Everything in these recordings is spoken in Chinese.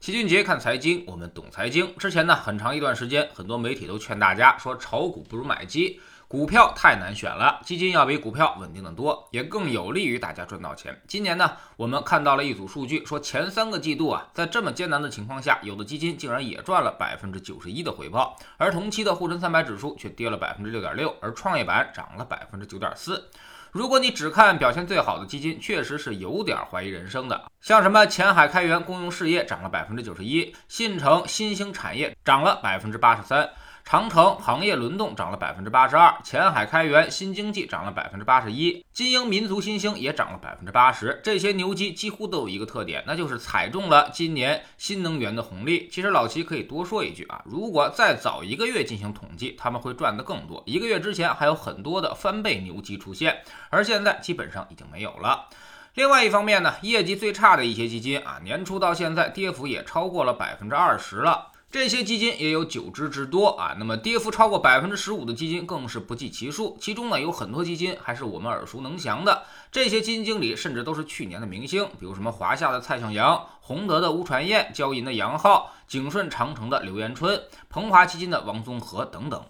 齐俊杰看财经，我们懂财经。之前呢，很长一段时间，很多媒体都劝大家说，炒股不如买基，股票太难选了，基金要比股票稳定的多，也更有利于大家赚到钱。今年呢，我们看到了一组数据，说前三个季度啊，在这么艰难的情况下，有的基金竟然也赚了百分之九十一的回报，而同期的沪深三百指数却跌了百分之六点六，而创业板涨了百分之九点四。如果你只看表现最好的基金，确实是有点怀疑人生的。像什么前海开源公用事业涨了百分之九十一，信诚新兴产业涨了百分之八十三。长城行业轮动涨了百分之八十二，前海开源新经济涨了百分之八十一，金鹰民族新兴也涨了百分之八十。这些牛基几乎都有一个特点，那就是踩中了今年新能源的红利。其实老齐可以多说一句啊，如果再早一个月进行统计，他们会赚得更多。一个月之前还有很多的翻倍牛基出现，而现在基本上已经没有了。另外一方面呢，业绩最差的一些基金啊，年初到现在跌幅也超过了百分之二十了。这些基金也有九只之多啊，那么跌幅超过百分之十五的基金更是不计其数。其中呢，有很多基金还是我们耳熟能详的，这些基金经理甚至都是去年的明星，比如什么华夏的蔡向阳、宏德的吴传燕、交银的杨浩、景顺长城的刘延春、鹏华基金的王宗和等等。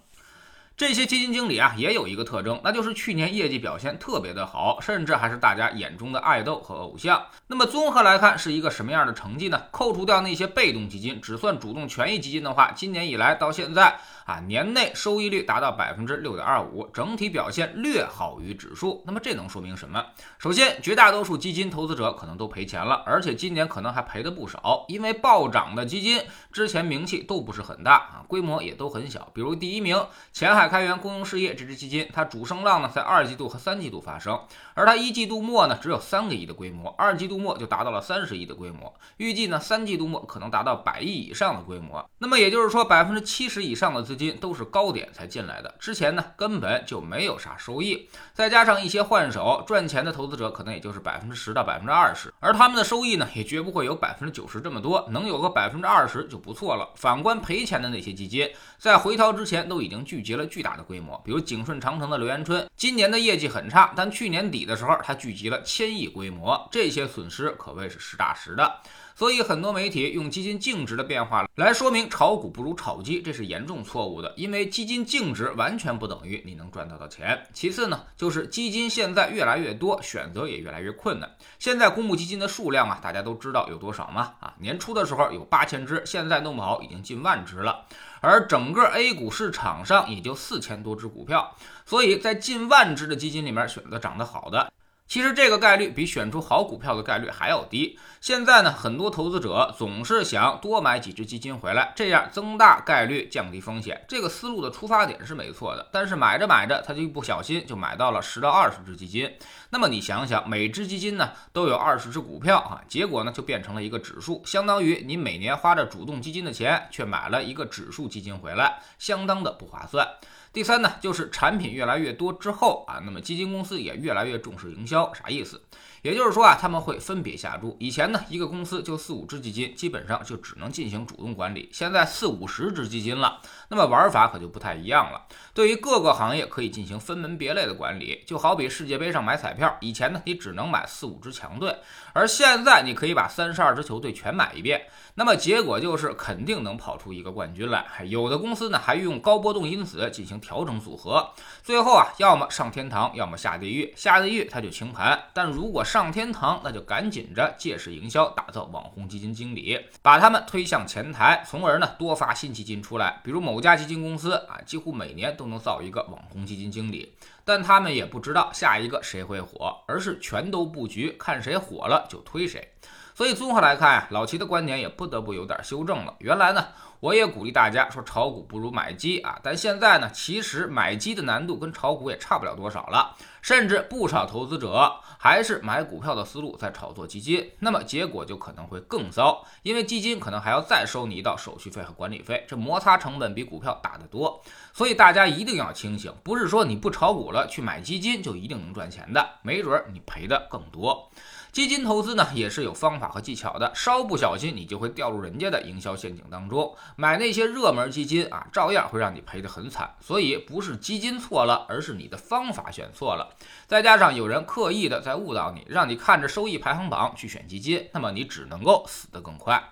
这些基金经理啊，也有一个特征，那就是去年业绩表现特别的好，甚至还是大家眼中的爱豆和偶像。那么综合来看，是一个什么样的成绩呢？扣除掉那些被动基金，只算主动权益基金的话，今年以来到现在。啊，年内收益率达到百分之六点二五，整体表现略好于指数。那么这能说明什么？首先，绝大多数基金投资者可能都赔钱了，而且今年可能还赔的不少。因为暴涨的基金之前名气都不是很大啊，规模也都很小。比如第一名前海开源公用事业这支基金，它主升浪呢在二季度和三季度发生，而它一季度末呢只有三个亿的规模，二季度末就达到了三十亿的规模，预计呢三季度末可能达到百亿以上的规模。那么也就是说，百分之七十以上的资金。都是高点才进来的，之前呢根本就没有啥收益，再加上一些换手赚钱的投资者，可能也就是百分之十到百分之二十，而他们的收益呢也绝不会有百分之九十这么多，能有个百分之二十就不错了。反观赔钱的那些基金，在回调之前都已经聚集了巨巨大的规模，比如景顺长城的刘延春，今年的业绩很差，但去年底的时候他聚集了千亿规模，这些损失可谓是实打实的。所以很多媒体用基金净值的变化来说明炒股不如炒基，这是严重错误的。因为基金净值完全不等于你能赚到的钱。其次呢，就是基金现在越来越多，选择也越来越困难。现在公募基金的数量啊，大家都知道有多少吗？啊，年初的时候有八千只，现在弄不好已经近万只了。而整个 A 股市场上也就四千多只股票，所以在近万只的基金里面选择涨得好的。其实这个概率比选出好股票的概率还要低。现在呢，很多投资者总是想多买几只基金回来，这样增大概率，降低风险。这个思路的出发点是没错的，但是买着买着，他就一不小心就买到了十到二十只基金。那么你想想，每只基金呢都有二十只股票啊，结果呢就变成了一个指数，相当于你每年花着主动基金的钱，却买了一个指数基金回来，相当的不划算。第三呢，就是产品越来越多之后啊，那么基金公司也越来越重视营销，啥意思？也就是说啊，他们会分别下注。以前呢，一个公司就四五只基金，基本上就只能进行主动管理。现在四五十只基金了，那么玩法可就不太一样了。对于各个行业可以进行分门别类的管理，就好比世界杯上买彩票，以前呢你只能买四五支强队，而现在你可以把三十二支球队全买一遍，那么结果就是肯定能跑出一个冠军来。有的公司呢还用高波动因子进行调整组合，最后啊要么上天堂，要么下地狱。下地狱他就清盘，但如果上天堂，那就赶紧着借势营销，打造网红基金经理，把他们推向前台，从而呢多发新基金出来。比如某家基金公司啊，几乎每年都能造一个网红基金经理，但他们也不知道下一个谁会火，而是全都布局，看谁火了就推谁。所以综合来看呀，老齐的观点也不得不有点修正了。原来呢，我也鼓励大家说炒股不如买基啊，但现在呢，其实买基的难度跟炒股也差不了多少了，甚至不少投资者还是买股票的思路在炒作基金，那么结果就可能会更糟，因为基金可能还要再收你一道手续费和管理费，这摩擦成本比股票大得多。所以大家一定要清醒，不是说你不炒股了去买基金就一定能赚钱的，没准你赔的更多。基金投资呢也是有方法和技巧的，稍不小心你就会掉入人家的营销陷阱当中。买那些热门基金啊，照样会让你赔得很惨。所以不是基金错了，而是你的方法选错了。再加上有人刻意的在误导你，让你看着收益排行榜去选基金，那么你只能够死得更快。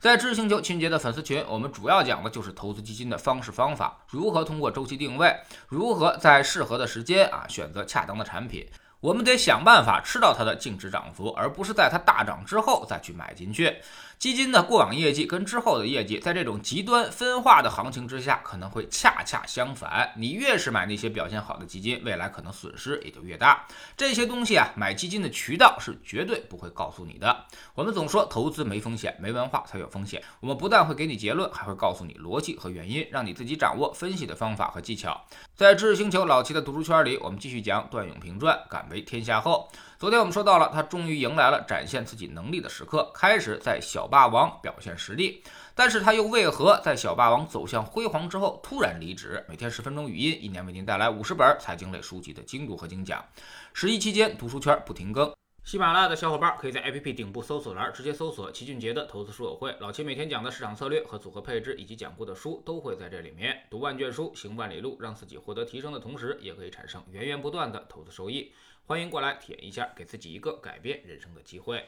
在知识星球秦杰的粉丝群，我们主要讲的就是投资基金的方式方法，如何通过周期定位，如何在适合的时间啊选择恰当的产品。我们得想办法吃到它的净值涨幅，而不是在它大涨之后再去买进去。基金的过往业绩跟之后的业绩，在这种极端分化的行情之下，可能会恰恰相反。你越是买那些表现好的基金，未来可能损失也就越大。这些东西啊，买基金的渠道是绝对不会告诉你的。我们总说投资没风险，没文化才有风险。我们不但会给你结论，还会告诉你逻辑和原因，让你自己掌握分析的方法和技巧。在知识星球老齐的读书圈里，我们继续讲段永平传，敢为天下后。昨天我们说到了，他终于迎来了展现自己能力的时刻，开始在小霸王表现实力。但是他又为何在小霸王走向辉煌之后突然离职？每天十分钟语音，一年为您带来五十本财经类书籍的精读和精讲。十一期间，读书圈不停更。喜马拉雅的小伙伴可以在 APP 顶部搜索栏直接搜索齐俊杰的投资书友会，老齐每天讲的市场策略和组合配置，以及讲过的书都会在这里面。读万卷书，行万里路，让自己获得提升的同时，也可以产生源源不断的投资收益。欢迎过来体验一下，给自己一个改变人生的机会。